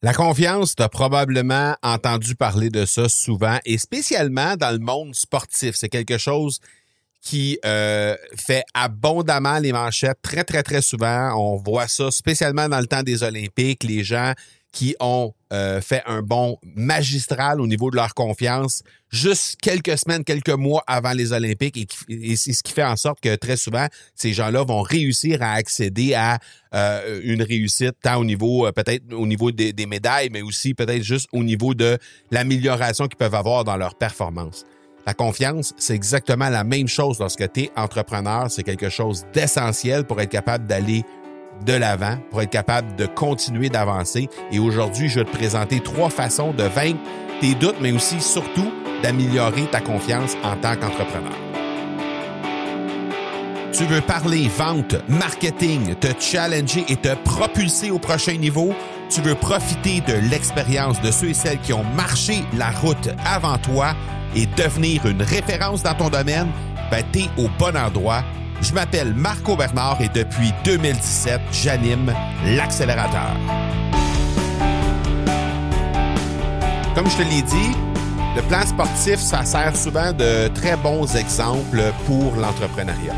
La confiance, tu as probablement entendu parler de ça souvent et spécialement dans le monde sportif. C'est quelque chose qui euh, fait abondamment les manchettes très, très, très souvent. On voit ça spécialement dans le temps des Olympiques. Les gens qui ont euh, fait un bon magistral au niveau de leur confiance juste quelques semaines, quelques mois avant les Olympiques et, c'est ce qui fait en sorte que très souvent, ces gens-là vont réussir à accéder à euh, une réussite tant au niveau, euh, peut-être au niveau des, des médailles, mais aussi peut-être juste au niveau de l'amélioration qu'ils peuvent avoir dans leur performance. La confiance, c'est exactement la même chose lorsque tu es entrepreneur. C'est quelque chose d'essentiel pour être capable d'aller de l'avant pour être capable de continuer d'avancer. Et aujourd'hui, je vais te présenter trois façons de vaincre tes doutes, mais aussi surtout d'améliorer ta confiance en tant qu'entrepreneur. Tu veux parler vente, marketing, te challenger et te propulser au prochain niveau? Tu veux profiter de l'expérience de ceux et celles qui ont marché la route avant toi et devenir une référence dans ton domaine? Ben, t'es au bon endroit je m'appelle Marco Bernard et depuis 2017, j'anime l'accélérateur. Comme je te l'ai dit, le plan sportif, ça sert souvent de très bons exemples pour l'entrepreneuriat.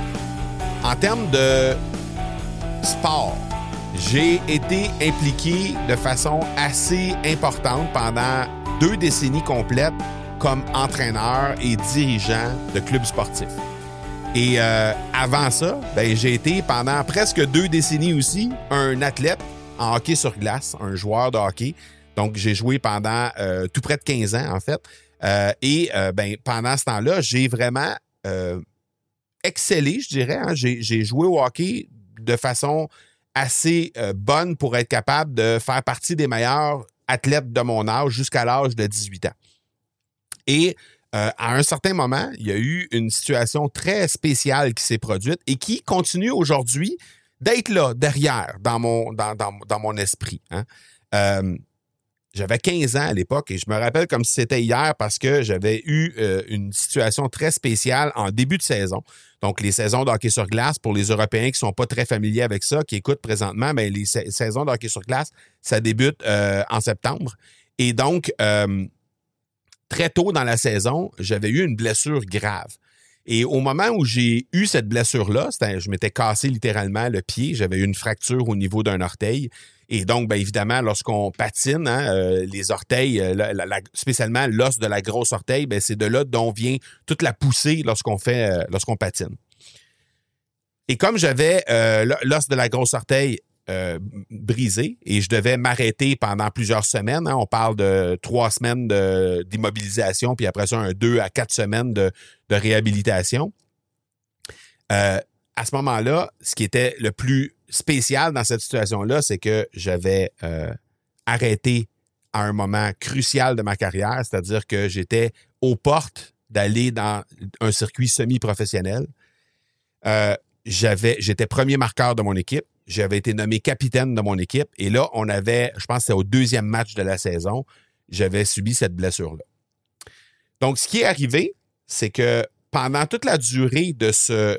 En termes de sport, j'ai été impliqué de façon assez importante pendant deux décennies complètes comme entraîneur et dirigeant de clubs sportifs. Et euh, avant ça, ben, j'ai été pendant presque deux décennies aussi un athlète en hockey sur glace, un joueur de hockey. Donc, j'ai joué pendant euh, tout près de 15 ans, en fait. Euh, et ben, pendant ce temps-là, j'ai vraiment excellé, je dirais. Hein. J'ai joué au hockey de façon assez bonne pour être capable de faire partie des meilleurs athlètes de mon âge jusqu'à l'âge de 18 ans. Et euh, à un certain moment, il y a eu une situation très spéciale qui s'est produite et qui continue aujourd'hui d'être là, derrière, dans mon, dans, dans, mon esprit. Hein. Euh, j'avais 15 ans à l'époque et je me rappelle comme si c'était hier parce que j'avais eu euh, une situation très spéciale en début de saison. Donc, les saisons de hockey sur glace, pour les Européens qui ne sont pas très familiers avec ça, qui écoutent présentement, ben, les saisons de hockey sur glace, ça débute en septembre. Et donc, très tôt dans la saison, j'avais eu une blessure grave. Et au moment où j'ai eu cette blessure-là, je m'étais cassé littéralement le pied, j'avais eu une fracture au niveau d'un orteil. Et donc, bien évidemment, lorsqu'on patine, hein, euh, les orteils, euh, spécialement l'os de la grosse orteil, ben, c'est de là dont vient toute la poussée lorsqu'on fait, euh, lorsqu'on patine. Et comme j'avais l'os de la grosse orteil euh, brisé et je devais m'arrêter pendant plusieurs semaines. Hein. On parle de trois semaines d'immobilisation, puis après ça, un deux à quatre semaines de, réhabilitation. Euh, à ce moment-là, ce qui était le plus spécial dans cette situation-là, c'est que j'avais euh, arrêté à un moment crucial de ma carrière, c'est-à-dire que j'étais aux portes d'aller dans un circuit semi-professionnel. j'étais premier marqueur de mon équipe. J'avais été nommé capitaine de mon équipe. Et là, on avait, je pense que c'est au deuxième match de la saison, j'avais subi cette blessure-là. Donc, ce qui est arrivé, c'est que pendant toute la durée de ce,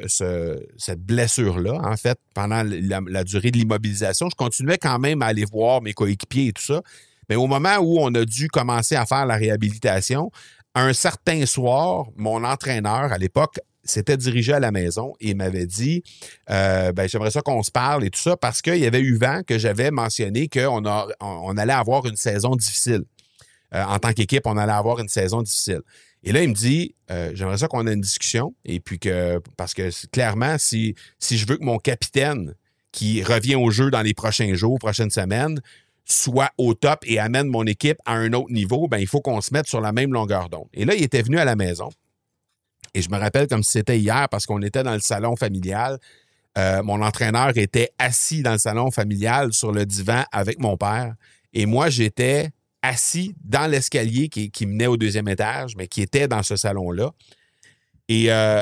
cette blessure-là, en fait, pendant la, durée de l'immobilisation, je continuais quand même à aller voir mes coéquipiers et tout ça. Mais au moment où on a dû commencer à faire la réhabilitation, un certain soir, mon entraîneur à l'époque s'était dirigé à la maison et m'avait dit euh, ben, J'aimerais ça qu'on se parle et tout ça parce qu'il y avait eu vent que j'avais mentionné qu'on on allait avoir une saison difficile. Euh, en tant qu'équipe, on allait avoir une saison difficile. Et là, il me dit euh, J'aimerais ça qu'on ait une discussion. Et puis que, parce que clairement, si, si je veux que mon capitaine qui revient au jeu dans les prochains jours, prochaines semaines, soit au top et amène mon équipe à un autre niveau, ben, il faut qu'on se mette sur la même longueur d'onde. Et là, il était venu à la maison. Et je me rappelle comme si c'était hier parce qu'on était dans le salon familial. Euh, mon entraîneur était assis dans le salon familial sur le divan avec mon père. Et moi, j'étais assis dans l'escalier qui, qui, menait au deuxième étage, mais qui était dans ce salon-là. Et, euh,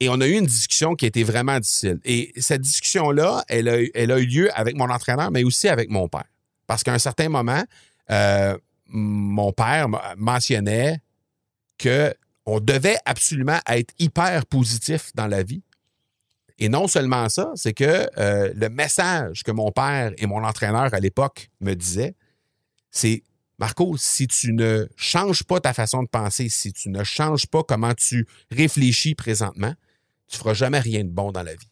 et on a eu une discussion qui était vraiment difficile. Et cette discussion-là, elle a, elle a eu lieu avec mon entraîneur, mais aussi avec mon père. Parce qu'à un certain moment, euh, mon père mentionnait que on devait absolument être hyper positif dans la vie Et non seulement ça, c'est que euh, le message que mon père et mon entraîneur à l'époque me disaient, c'est Marco, si tu ne changes pas ta façon de penser, si tu ne changes pas comment tu réfléchis présentement, tu ne feras jamais rien de bon dans la vie.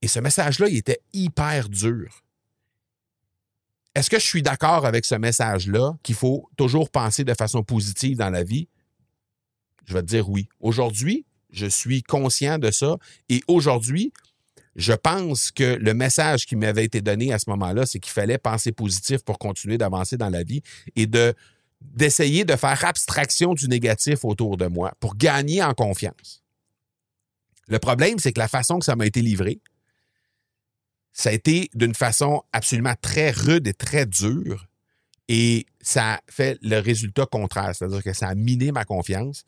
Et ce message-là, il était hyper dur. Est-ce que je suis d'accord avec ce message-là qu'il faut toujours penser de façon positive dans la vie? Je vais te dire oui. Aujourd'hui, je suis conscient de ça et aujourd'hui, je pense que le message qui m'avait été donné à ce moment-là, c'est qu'il fallait penser positif pour continuer d'avancer dans la vie et de d'essayer de faire abstraction du négatif autour de moi pour gagner en confiance. Le problème, c'est que la façon que ça m'a été livré, ça a été d'une façon absolument très rude et très dure. Et ça a fait le résultat contraire, c'est-à-dire que ça a miné ma confiance.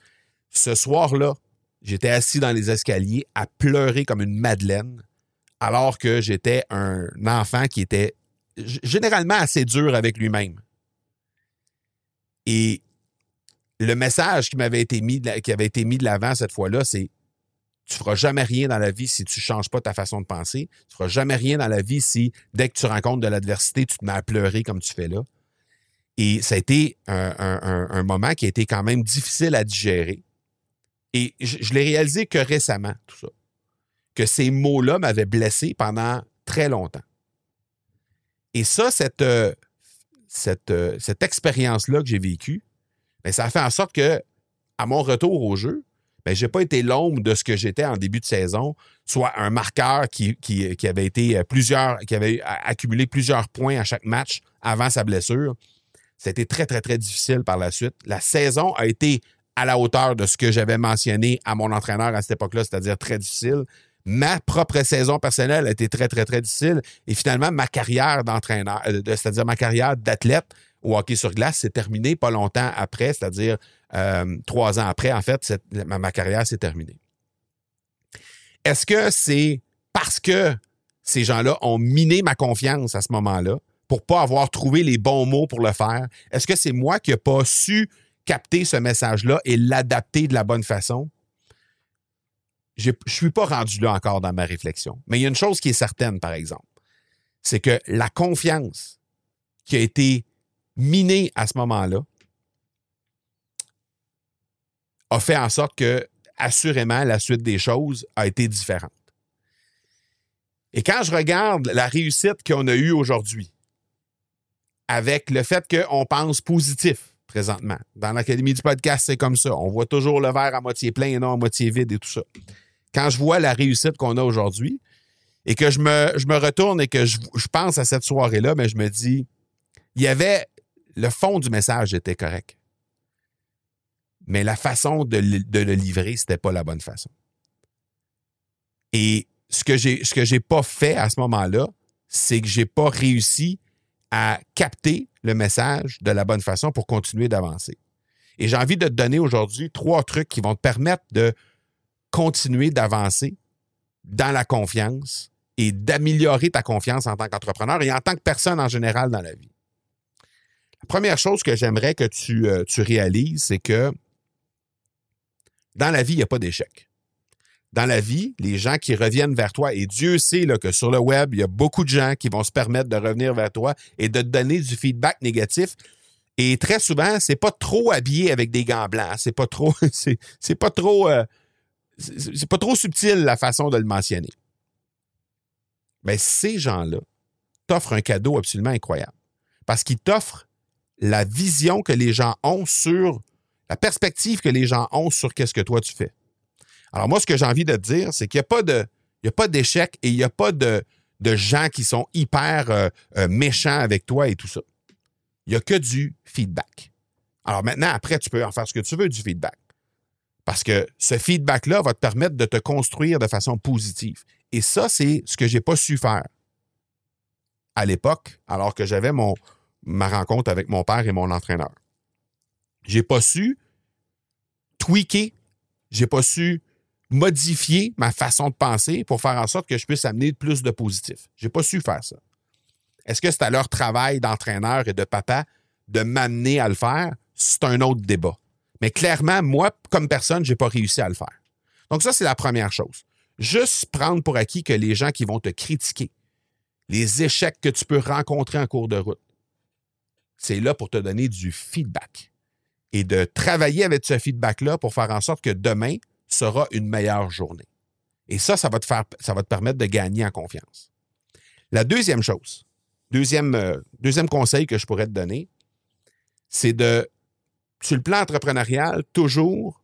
Ce soir-là, j'étais assis dans les escaliers à pleurer comme une madeleine, alors que j'étais un enfant qui était généralement assez dur avec lui-même. Et le message qui m'avait été mis, de l'avant cette fois-là, c'est tu feras jamais rien dans la vie si tu changes pas ta façon de penser. Tu feras jamais rien dans la vie si, dès que tu rencontres de l'adversité, tu te mets à pleurer comme tu fais là. Et ça a été un, moment qui a été quand même difficile à digérer. Et je, l'ai réalisé que récemment, tout ça. Que ces mots-là m'avaient blessé pendant très longtemps. Et ça, cette, euh, euh, expérience-là que j'ai vécue, bien, ça a fait en sorte que, à mon retour au jeu, ben, je n'ai pas été l'ombre de ce que j'étais en début de saison, soit un marqueur qui, avait été plusieurs, qui avait accumulé plusieurs points à chaque match avant sa blessure. C'était très, très, très difficile par la suite. La saison a été à la hauteur de ce que j'avais mentionné à mon entraîneur à cette époque-là, c'est-à-dire très difficile. Ma propre saison personnelle a été très, très, très difficile. Et finalement, ma carrière d'entraîneur, euh, c'est-à-dire ma carrière d'athlète au hockey sur glace, s'est terminée pas longtemps après, c'est-à-dire euh, trois ans après, en fait, ma, carrière s'est terminée. Est-ce que c'est parce que ces gens-là ont miné ma confiance à ce moment-là pour pas avoir trouvé les bons mots pour le faire? Est-ce que c'est moi qui n'ai pas su capter ce message-là et l'adapter de la bonne façon? Je ne suis pas rendu là encore dans ma réflexion. Mais il y a une chose qui est certaine, par exemple, c'est que la confiance qui a été minée à ce moment-là, a fait en sorte que, assurément, la suite des choses a été différente. Et quand je regarde la réussite qu'on a eue aujourd'hui, avec le fait qu'on pense positif présentement, dans l'Académie du podcast, c'est comme ça. On voit toujours le verre à moitié plein et non à moitié vide et tout ça. Quand je vois la réussite qu'on a aujourd'hui et que je me, je retourne et que je, pense à cette soirée-là, mais je me dis, il y avait le fond du message était correct mais la façon de, le livrer, ce n'était pas la bonne façon. Et ce que que j'ai pas fait à ce moment-là, c'est que j'ai pas réussi à capter le message de la bonne façon pour continuer d'avancer. Et j'ai envie de te donner aujourd'hui trois trucs qui vont te permettre de continuer d'avancer dans la confiance et d'améliorer ta confiance en tant qu'entrepreneur et en tant que personne en général dans la vie. La première chose que j'aimerais que tu, euh, réalises, c'est que dans la vie, il n'y a pas d'échec. Dans la vie, les gens qui reviennent vers toi, et Dieu sait que sur le web, il y a beaucoup de gens qui vont se permettre de revenir vers toi et de te donner du feedback négatif. Et très souvent, c'est pas trop habillé avec des gants blancs. C'est pas trop, c'est, pas trop, euh, c'est pas trop subtil la façon de le mentionner. Mais ces gens-là t'offrent un cadeau absolument incroyable parce qu'ils t'offrent la vision que les gens ont sur la perspective que les gens ont sur qu'est-ce que toi tu fais. Alors moi, ce que j'ai envie de te dire, c'est qu'il n'y a pas d'échec et il n'y a pas de, de, gens qui sont hyper euh, euh, méchants avec toi et tout ça. Il n'y a que du feedback. Alors maintenant, après, tu peux en faire ce que tu veux du feedback. Parce que ce feedback-là va te permettre de te construire de façon positive. Et ça, c'est ce que je n'ai pas su faire à l'époque, alors que j'avais mon, ma rencontre avec mon père et mon entraîneur. J'ai pas su tweaker, j'ai pas su modifier ma façon de penser pour faire en sorte que je puisse amener plus de positif. J'ai pas su faire ça. Est-ce que c'est à leur travail d'entraîneur et de papa de m'amener à le faire? C'est un autre débat. Mais clairement, moi, comme personne, j'ai pas réussi à le faire. Donc ça, c'est la première chose. juste prendre pour acquis que les gens qui vont te critiquer, les échecs que tu peux rencontrer en cours de route, c'est là pour te donner du feedback et de travailler avec ce feedback-là pour faire en sorte que demain sera une meilleure journée. Et ça, ça va te, faire, ça va permettre de gagner en confiance. La deuxième chose, deuxième, euh, deuxième conseil que je pourrais te donner, c'est de, sur le plan entrepreneurial, toujours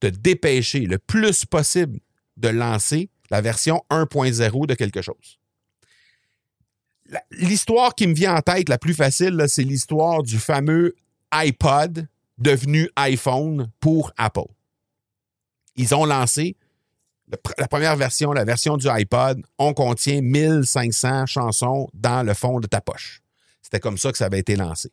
te dépêcher le plus possible de lancer la version 1.0 de quelque chose. L'histoire qui me vient en tête la plus facile, c'est l'histoire du fameux iPod devenu iPhone pour Apple. Ils ont lancé la première version, la version du iPod, on contient 1500 chansons dans le fond de ta poche. C'était comme ça que ça avait été lancé.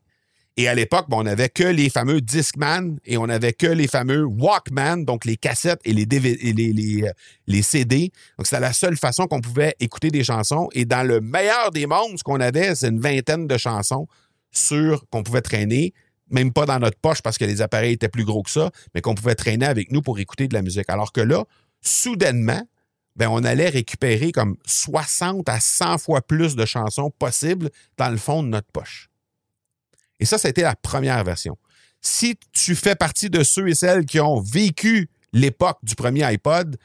Et à l'époque, on n'avait que les fameux Discman et on n'avait que les fameux Walkman, donc les cassettes et les, les, euh, les, CD. Donc, c'était la seule façon qu'on pouvait écouter des chansons. Et dans le meilleur des mondes, ce qu'on avait, c'est une vingtaine de chansons sur qu'on pouvait traîner, même pas dans notre poche parce que les appareils étaient plus gros que ça, mais qu'on pouvait traîner avec nous pour écouter de la musique. Alors que là, soudainement, ben, on allait récupérer comme 60 à 100 fois plus de chansons possibles dans le fond de notre poche. Et ça, été la première version. Si tu fais partie de ceux et celles qui ont vécu l'époque du premier iPod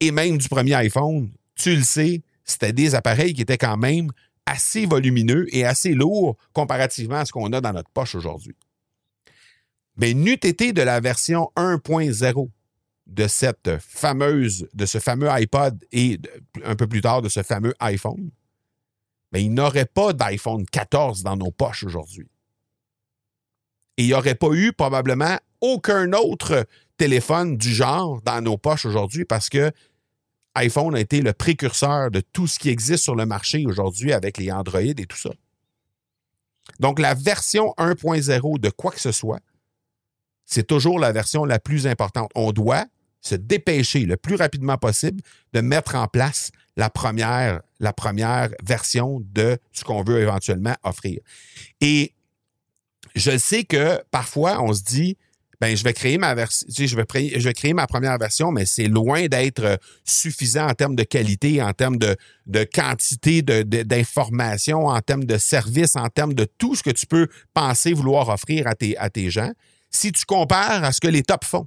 et même du premier iPhone, tu le sais, c'était des appareils qui étaient quand même assez volumineux et assez lourds comparativement à ce qu'on a dans notre poche aujourd'hui. Mais n'eût été de la version 1.0 de cette fameuse, de ce fameux iPod et un peu plus tard de ce fameux iPhone, mais il n'aurait pas d'iPhone 14 dans nos poches aujourd'hui. Et il n'y aurait pas eu probablement aucun autre téléphone du genre dans nos poches aujourd'hui parce que iPhone a été le précurseur de tout ce qui existe sur le marché aujourd'hui avec les Android et tout ça. Donc, la version 1.0 de quoi que ce soit, c'est toujours la version la plus importante. On doit se dépêcher le plus rapidement possible de mettre en place la première, version de ce qu'on veut éventuellement offrir. Et je sais que parfois, on se dit, ben, je vais créer ma je, vais ma première version, mais c'est loin d'être suffisant en termes de qualité, en termes de, quantité d'informations, en termes de services, en termes de tout ce que tu peux penser vouloir offrir à tes gens. Si tu compares à ce que les tops font,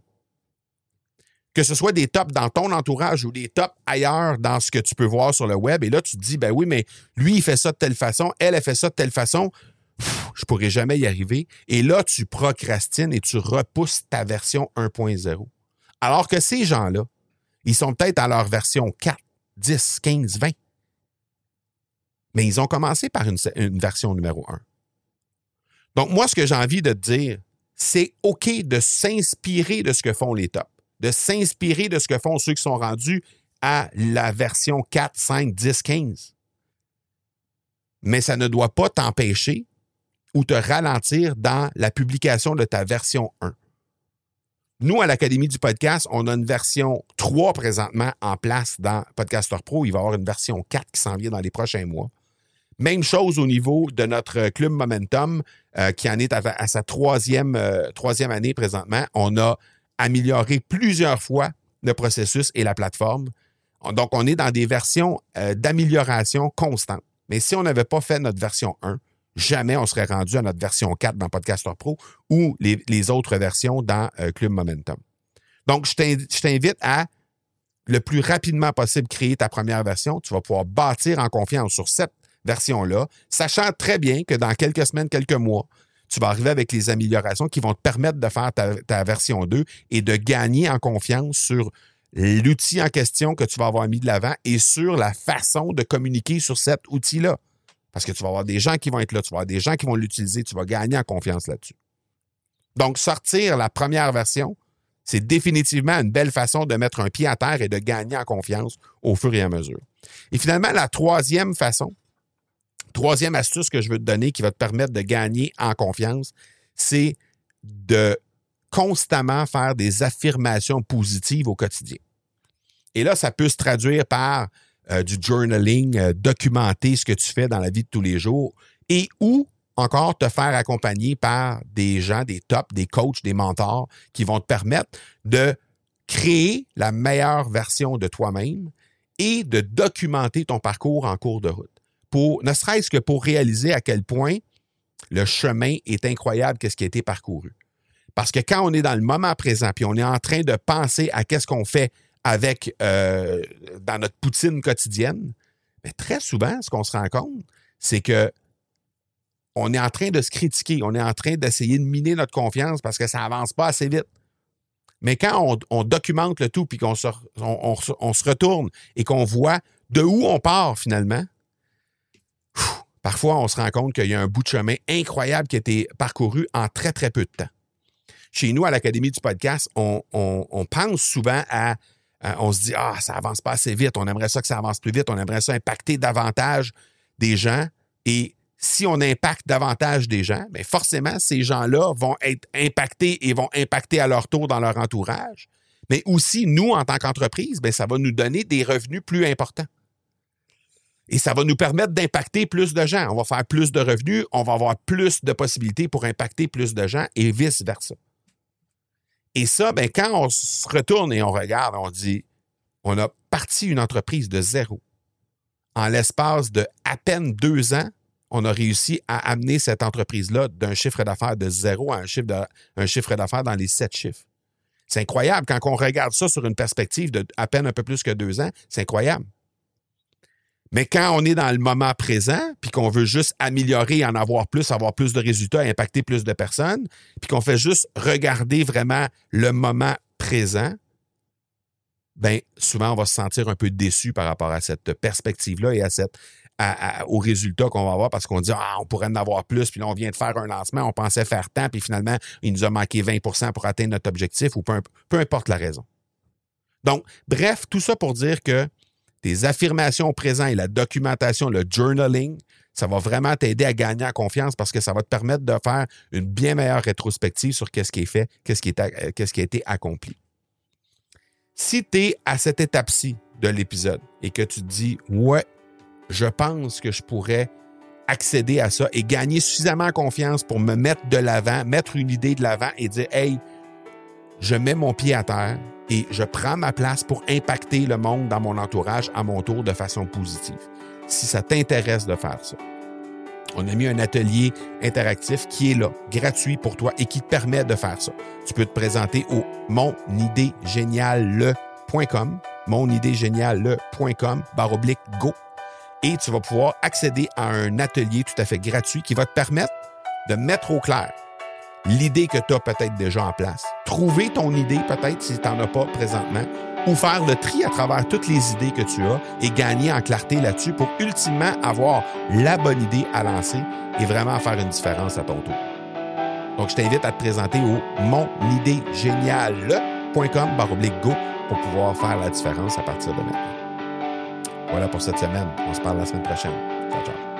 que ce soit des tops dans ton entourage ou des tops ailleurs dans ce que tu peux voir sur le web, et là, tu te dis, ben oui, mais lui, il fait ça de telle façon, elle, a fait ça de telle façon je pourrais jamais y arriver. Et là, tu procrastines et tu repousses ta version 1.0. Alors que ces gens-là, ils sont peut-être à leur version 4, 10, 15, 20. Mais ils ont commencé par une, version numéro 1. Donc, moi, ce que j'ai envie de te dire, c'est OK de s'inspirer de ce que font les tops, de s'inspirer de ce que font ceux qui sont rendus à la version 4, 5, 10, 15. Mais ça ne doit pas t'empêcher ou te ralentir dans la publication de ta version 1. Nous, à l'Académie du podcast, on a une version 3 présentement en place dans Podcaster Pro. Il va y avoir une version 4 qui s'en vient dans les prochains mois. Même chose au niveau de notre club Momentum, euh, qui en est à, sa troisième, euh, troisième année présentement. On a amélioré plusieurs fois le processus et la plateforme. Donc, on est dans des versions euh, d'amélioration constante. Mais si on n'avait pas fait notre version 1, jamais on serait rendu à notre version 4 dans Podcaster Pro ou les, autres versions dans Club Momentum. Donc, je t'invite à le plus rapidement possible créer ta première version. Tu vas pouvoir bâtir en confiance sur cette version-là, sachant très bien que dans quelques semaines, quelques mois, tu vas arriver avec les améliorations qui vont te permettre de faire ta, version 2 et de gagner en confiance sur l'outil en question que tu vas avoir mis de l'avant et sur la façon de communiquer sur cet outil-là. Parce que tu vas avoir des gens qui vont être là, tu vas avoir des gens qui vont l'utiliser, tu vas gagner en confiance là-dessus. Donc, sortir la première version, c'est définitivement une belle façon de mettre un pied à terre et de gagner en confiance au fur et à mesure. Et finalement, la troisième façon, troisième astuce que je veux te donner qui va te permettre de gagner en confiance, c'est de constamment faire des affirmations positives au quotidien. Et là, ça peut se traduire par euh, du journaling, euh, documenter ce que tu fais dans la vie de tous les jours et ou encore te faire accompagner par des gens, des tops, des coachs, des mentors qui vont te permettre de créer la meilleure version de toi-même et de documenter ton parcours en cours de route. Ne serait-ce que pour réaliser à quel point le chemin est incroyable, qu'est-ce qui a été parcouru. Parce que quand on est dans le moment présent, puis on est en train de penser à qu'est-ce qu'on fait avec euh, dans notre poutine quotidienne, mais très souvent, ce qu'on se rend compte, c'est que on est en train de se critiquer, on est en train d'essayer de miner notre confiance parce que ça avance pas assez vite. Mais quand on, documente le tout, puis qu'on se, on, se retourne et qu'on voit de où on part finalement, parfois on se rend compte qu'il y a un bout de chemin incroyable qui a été parcouru en très, très peu de temps. Chez nous, à l'Académie du podcast, on, pense souvent à, on se dit, ah, ça avance pas assez vite, on aimerait ça que ça avance plus vite, on aimerait ça impacter davantage des gens. Et si on impacte davantage des gens, bien forcément, ces gens-là vont être impactés et vont impacter à leur tour dans leur entourage. Mais aussi, nous, en tant qu'entreprise, bien, ça va nous donner des revenus plus importants. Et ça va nous permettre d'impacter plus de gens. On va faire plus de revenus, on va avoir plus de possibilités pour impacter plus de gens et vice-versa. Et ça, bien, quand on se retourne et on regarde, on dit, on a parti une entreprise de zéro. En l'espace de à peine deux ans, on a réussi à amener cette entreprise-là d'un chiffre d'affaires de zéro à un chiffre, chiffre d'affaires dans les sept chiffres. C'est incroyable. Quand on regarde ça sur une perspective de à peine un peu plus que deux ans, c'est incroyable. Mais quand on est dans le moment présent, puis qu'on veut juste améliorer, en avoir plus, avoir plus de résultats, impacter plus de personnes, puis qu'on fait juste regarder vraiment le moment présent, bien, souvent, on va se sentir un peu déçu par rapport à cette perspective-là et à cette, aux résultats qu'on va avoir parce qu'on dit Ah, on pourrait en avoir plus, puis là, on vient de faire un lancement, on pensait faire tant, puis finalement, il nous a manqué 20% pour atteindre notre objectif ou peu, peu importe la raison. Donc, bref, tout ça pour dire que tes affirmations au présent et la documentation, le journaling, ça va vraiment t'aider à gagner en confiance parce que ça va te permettre de faire une bien meilleure rétrospective sur qu'est-ce qui est fait, qu'est-ce qui, euh, qui a été accompli. Si tu es à cette étape-ci de l'épisode et que tu te dis, ouais, je pense que je pourrais accéder à ça et gagner suffisamment confiance pour me mettre de l'avant, mettre une idée de l'avant et dire, hey, je mets mon pied à terre et je prends ma place pour impacter le monde dans mon entourage à mon tour de façon positive. Si ça t'intéresse de faire ça. On a mis un atelier interactif qui est là, gratuit pour toi et qui te permet de faire ça. Tu peux te présenter au monidégéniale.com, monidégéniale.com, barre oblique go et tu vas pouvoir accéder à un atelier tout à fait gratuit qui va te permettre de mettre au clair l'idée que tu as peut-être déjà en place, trouver ton idée peut-être si tu n'en as pas présentement, ou faire le tri à travers toutes les idées que tu as et gagner en clarté là-dessus pour ultimement avoir la bonne idée à lancer et vraiment faire une différence à ton tour. Donc, je t'invite à te présenter au monidégéniale.com go pour pouvoir faire la différence à partir de maintenant. Voilà pour cette semaine. On se parle la semaine prochaine. Ciao, ciao.